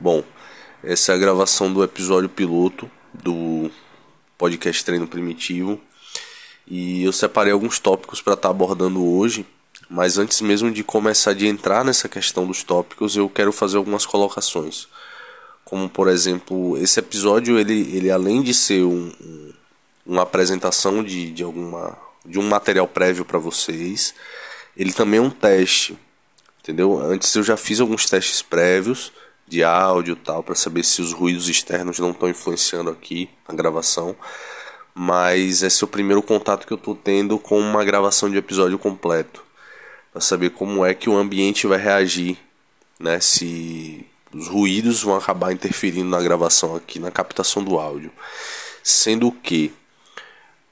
Bom, essa é a gravação do episódio piloto do podcast Treino Primitivo e eu separei alguns tópicos para estar tá abordando hoje. Mas antes mesmo de começar de entrar nessa questão dos tópicos, eu quero fazer algumas colocações. Como por exemplo, esse episódio ele, ele além de ser um, um, uma apresentação de, de alguma de um material prévio para vocês, ele também é um teste, entendeu? Antes eu já fiz alguns testes prévios de áudio tal para saber se os ruídos externos não estão influenciando aqui a gravação. Mas esse é o primeiro contato que eu estou tendo com uma gravação de episódio completo, para saber como é que o ambiente vai reagir, né? Se os ruídos vão acabar interferindo na gravação aqui, na captação do áudio. Sendo que,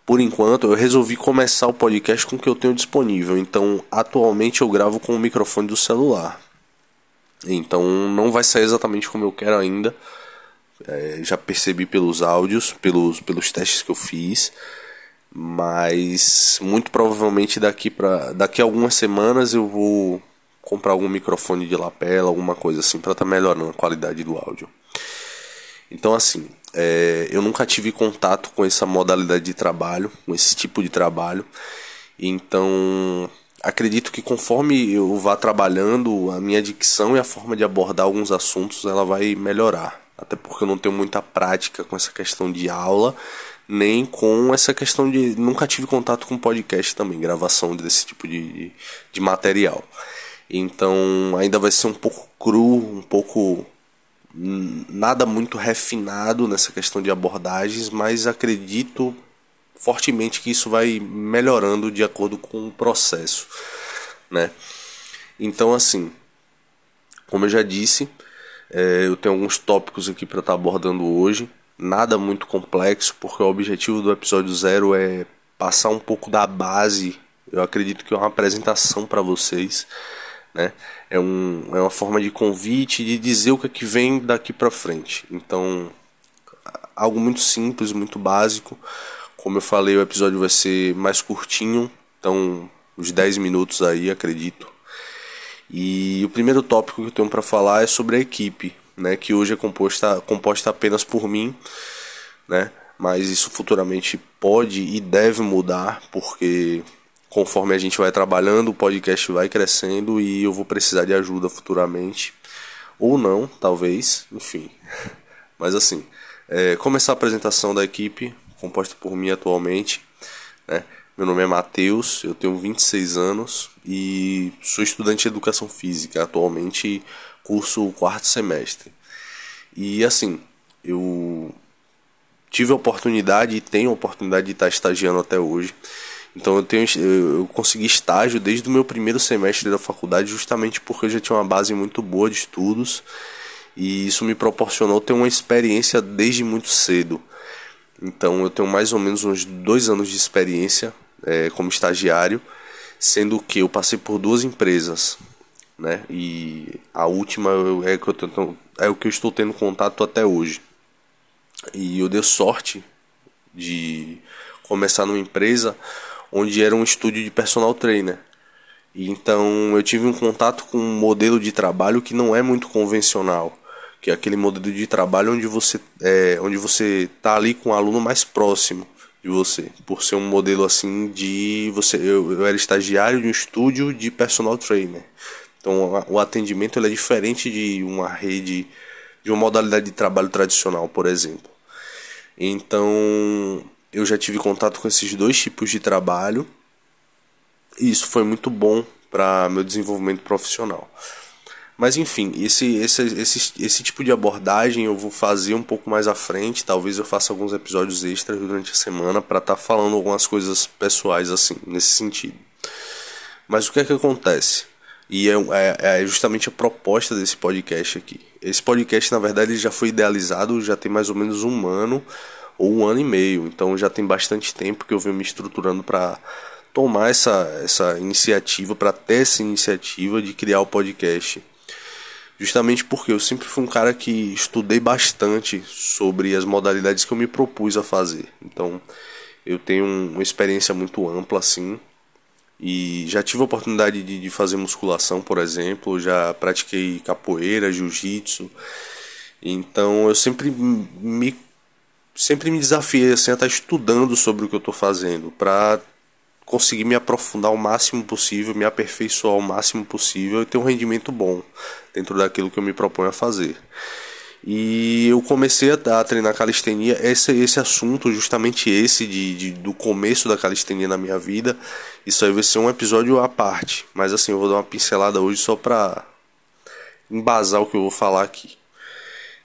por enquanto, eu resolvi começar o podcast com o que eu tenho disponível. Então, atualmente eu gravo com o microfone do celular. Então não vai sair exatamente como eu quero ainda. É, já percebi pelos áudios, pelos, pelos testes que eu fiz. Mas muito provavelmente daqui, pra, daqui a algumas semanas eu vou comprar algum microfone de lapela, alguma coisa assim, para estar tá melhorando a qualidade do áudio. Então, assim, é, eu nunca tive contato com essa modalidade de trabalho, com esse tipo de trabalho. Então, acredito que conforme eu vá trabalhando, a minha dicção e a forma de abordar alguns assuntos ela vai melhorar. Até porque eu não tenho muita prática com essa questão de aula, nem com essa questão de. Nunca tive contato com podcast também, gravação desse tipo de, de material. Então ainda vai ser um pouco cru, um pouco. nada muito refinado nessa questão de abordagens, mas acredito fortemente que isso vai melhorando de acordo com o processo, né? Então, assim, como eu já disse, é, eu tenho alguns tópicos aqui para estar tá abordando hoje. Nada muito complexo, porque o objetivo do episódio zero é passar um pouco da base. Eu acredito que é uma apresentação para vocês, né? É, um, é uma forma de convite, de dizer o que, é que vem daqui para frente. Então, algo muito simples, muito básico como eu falei, o episódio vai ser mais curtinho, então uns 10 minutos aí, acredito. E o primeiro tópico que eu tenho para falar é sobre a equipe, né, que hoje é composta, composta apenas por mim, né, mas isso futuramente pode e deve mudar, porque conforme a gente vai trabalhando, o podcast vai crescendo e eu vou precisar de ajuda futuramente. Ou não, talvez, enfim. Mas assim, é, começar a apresentação da equipe, composta por mim atualmente. Né? Meu nome é Matheus, eu tenho 26 anos e sou estudante de educação física. Atualmente curso o quarto semestre. E assim, eu tive a oportunidade e tenho a oportunidade de estar estagiando até hoje. Então eu, tenho, eu consegui estágio desde o meu primeiro semestre da faculdade, justamente porque eu já tinha uma base muito boa de estudos e isso me proporcionou ter uma experiência desde muito cedo. Então eu tenho mais ou menos uns dois anos de experiência é, como estagiário, sendo que eu passei por duas empresas, né? E a última é, que eu tô, é o que eu estou tendo contato até hoje. E eu dei sorte de começar numa empresa onde era um estúdio de personal trainer. Então eu tive um contato com um modelo de trabalho que não é muito convencional que é aquele modelo de trabalho onde você é, onde você tá ali com o aluno mais próximo de você, por ser um modelo assim de você eu, eu era estagiário de um estúdio de personal trainer. Então o atendimento é diferente de uma rede de uma modalidade de trabalho tradicional, por exemplo. Então eu já tive contato com esses dois tipos de trabalho e isso foi muito bom para meu desenvolvimento profissional. Mas enfim, esse, esse, esse, esse tipo de abordagem eu vou fazer um pouco mais à frente. Talvez eu faça alguns episódios extras durante a semana para estar tá falando algumas coisas pessoais assim, nesse sentido. Mas o que é que acontece? E é, é, é justamente a proposta desse podcast aqui. Esse podcast, na verdade, já foi idealizado já tem mais ou menos um ano ou um ano e meio. Então já tem bastante tempo que eu venho me estruturando para tomar essa, essa iniciativa, para ter essa iniciativa de criar o podcast justamente porque eu sempre fui um cara que estudei bastante sobre as modalidades que eu me propus a fazer. Então, eu tenho uma experiência muito ampla assim. E já tive a oportunidade de, de fazer musculação, por exemplo, já pratiquei capoeira, jiu-jitsu. Então eu sempre me sempre me desafiei assim, a estar estudando sobre o que eu estou fazendo para conseguir me aprofundar o máximo possível, me aperfeiçoar o máximo possível e ter um rendimento bom dentro daquilo que eu me proponho a fazer. E eu comecei a, treinar calistenia, esse, esse assunto, justamente esse de, de, do começo da calistenia na minha vida, isso aí vai ser um episódio à parte. Mas assim, eu vou dar uma pincelada hoje só pra embasar o que eu vou falar aqui.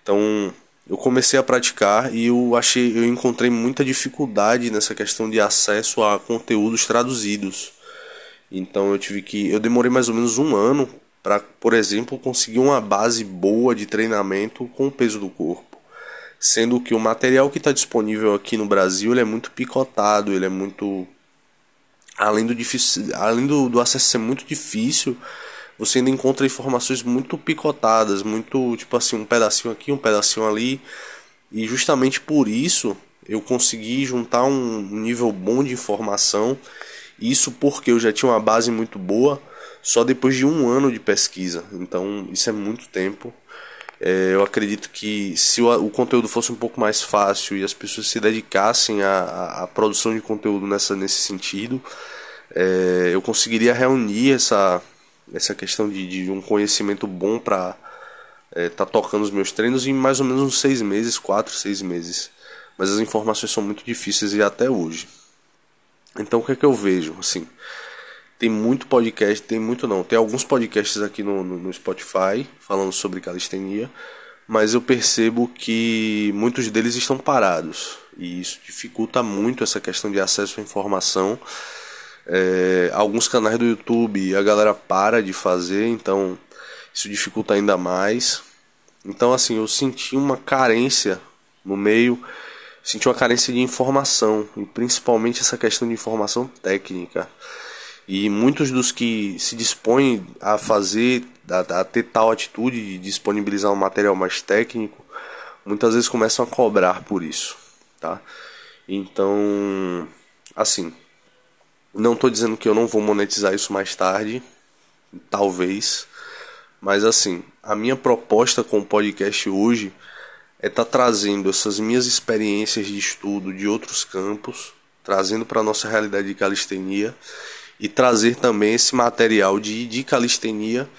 Então, eu comecei a praticar e eu achei, eu encontrei muita dificuldade nessa questão de acesso a conteúdos traduzidos. Então eu tive que, eu demorei mais ou menos um ano para, por exemplo, conseguir uma base boa de treinamento com o peso do corpo. Sendo que o material que está disponível aqui no Brasil é muito picotado, ele é muito. Além do, difícil, além do, do acesso ser muito difícil, você ainda encontra informações muito picotadas, muito tipo assim, um pedacinho aqui, um pedacinho ali. E justamente por isso eu consegui juntar um nível bom de informação. Isso porque eu já tinha uma base muito boa só depois de um ano de pesquisa. Então, isso é muito tempo. É, eu acredito que se o, o, conteúdo fosse um pouco mais fácil e as pessoas se dedicassem à, à produção de conteúdo nessa, nesse sentido, é, eu conseguiria reunir essa, essa questão de, de um conhecimento bom para é, tá tocando os meus treinos em mais ou menos uns seis meses, quatro, seis meses. Mas as informações são muito difíceis e até hoje. Então o que é que eu vejo? Assim, tem muito podcast, tem muito não, tem alguns podcasts aqui no, no, no Spotify falando sobre calistenia, mas eu percebo que muitos deles estão parados e isso dificulta muito essa questão de acesso à informação. É, alguns canais do YouTube a galera para de fazer, então isso dificulta ainda mais. Então, assim, eu senti uma carência no meio, senti uma carência de informação, e principalmente essa questão de informação técnica. E muitos dos que se dispõem a fazer, a, a ter tal atitude de disponibilizar um material mais técnico, muitas vezes começam a cobrar por isso, tá? Então, assim, não estou dizendo que eu não vou monetizar isso mais tarde, talvez, mas assim, a minha proposta com o podcast hoje é estar tá trazendo essas minhas experiências de estudo de outros campos, trazendo para a nossa realidade de calistenia e trazer também esse material de, de calistenia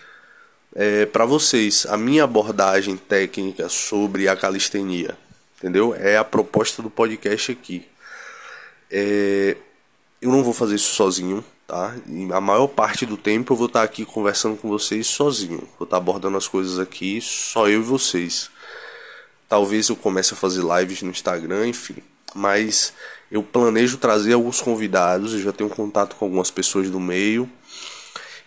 é, para vocês. A minha abordagem técnica sobre a calistenia, entendeu? É a proposta do podcast aqui. É, eu não vou fazer isso sozinho, tá? E a maior parte do tempo eu vou estar aqui conversando com vocês sozinho. Vou estar abordando as coisas aqui, só eu e vocês. Talvez eu comece a fazer lives no Instagram, enfim. Mas eu planejo trazer alguns convidados, eu já tenho contato com algumas pessoas do meio.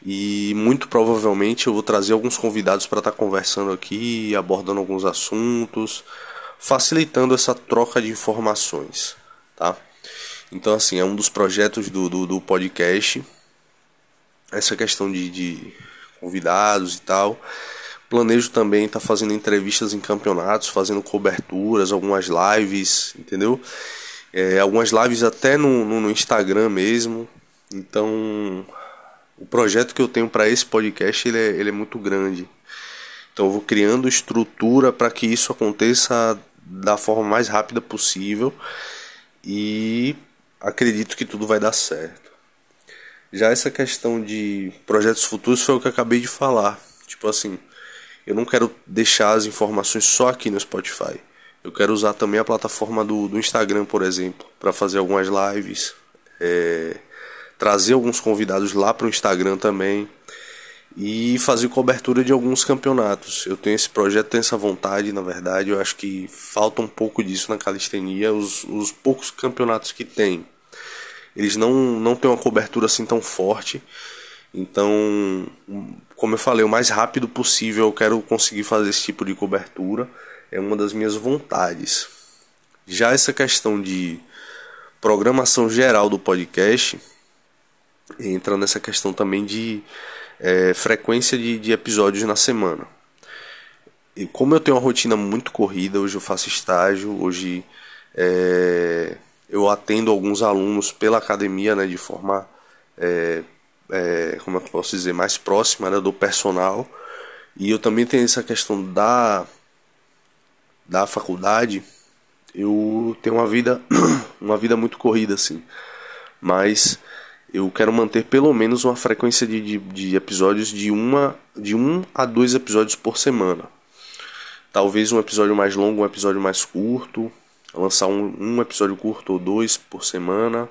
E muito provavelmente eu vou trazer alguns convidados para estar tá conversando aqui, abordando alguns assuntos, facilitando essa troca de informações, tá? Então, assim, é um dos projetos do, do, do podcast, essa questão de, de, convidados e tal. Planejo também estar tá fazendo entrevistas em campeonatos, fazendo coberturas, algumas lives, entendeu? é, algumas lives até no, no, no, Instagram mesmo. Então, o projeto que eu tenho para esse podcast ele é, ele é muito grande. Então, eu vou criando estrutura para que isso aconteça da forma mais rápida possível e acredito que tudo vai dar certo. Já essa questão de projetos futuros foi o que eu acabei de falar. Tipo assim, eu não quero deixar as informações só aqui no Spotify. Eu quero usar também a plataforma do, do Instagram, por exemplo, para fazer algumas lives, é, trazer alguns convidados lá para o Instagram também e fazer cobertura de alguns campeonatos. Eu tenho esse projeto, tenho essa vontade, na verdade. Eu acho que falta um pouco disso na calistenia. Os, os poucos campeonatos que tem, eles não, não têm uma cobertura assim tão forte. Então, como eu falei, o mais rápido possível eu quero conseguir fazer esse tipo de cobertura é uma das minhas vontades. Já essa questão de programação geral do podcast entra nessa questão também de é, frequência de, de episódios na semana. E como eu tenho uma rotina muito corrida, hoje eu faço estágio, hoje é, eu atendo alguns alunos pela academia, né, de forma, é, é, como é eu posso dizer, mais próxima né, do personal. E eu também tenho essa questão da da faculdade, eu tenho uma vida uma vida muito corrida assim. Mas eu quero manter pelo menos uma frequência de, de, de, episódios de, uma, de um a dois episódios por semana. Talvez um episódio mais longo, um episódio mais curto. Lançar um, um episódio curto ou dois por semana.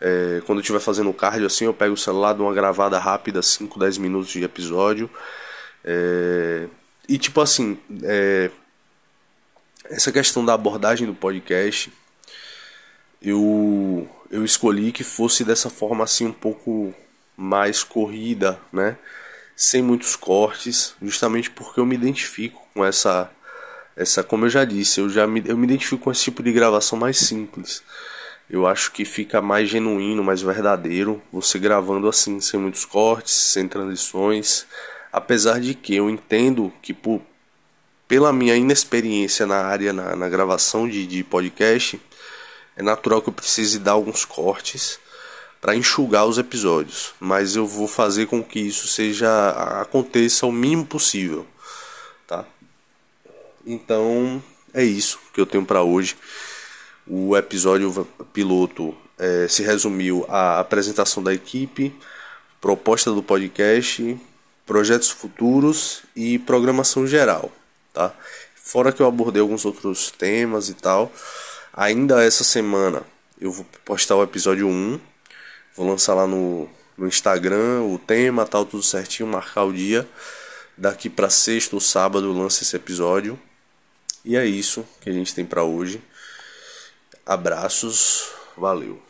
É, quando eu estiver fazendo cardio assim, eu pego o celular, dou uma gravada rápida, 5, 10 minutos de episódio. É, e tipo assim, é, essa questão da abordagem do podcast, eu, eu escolhi que fosse dessa forma assim um pouco mais corrida, né? Sem muitos cortes, justamente porque eu me identifico com essa essa, como eu já disse, eu já me, eu me identifico com esse tipo de gravação mais simples. Eu acho que fica mais genuíno, mais verdadeiro, você gravando assim, sem muitos cortes, sem transições. Apesar de que eu entendo que por, pela minha inexperiência na área, na, na gravação de, de podcast, é natural que eu precise dar alguns cortes para enxugar os episódios, mas eu vou fazer com que isso seja aconteça o mínimo possível, tá? Então é isso que eu tenho para hoje. O episódio piloto é, se resumiu à apresentação da equipe, proposta do podcast, projetos futuros e programação geral, tá? Fora que eu abordei alguns outros temas e tal. Ainda essa semana eu vou postar o episódio 1. Vou lançar lá no, no Instagram o tema, tal, tudo certinho, marcar o dia. Daqui para sexta ou sábado eu lanço esse episódio. E é isso que a gente tem para hoje. Abraços, valeu.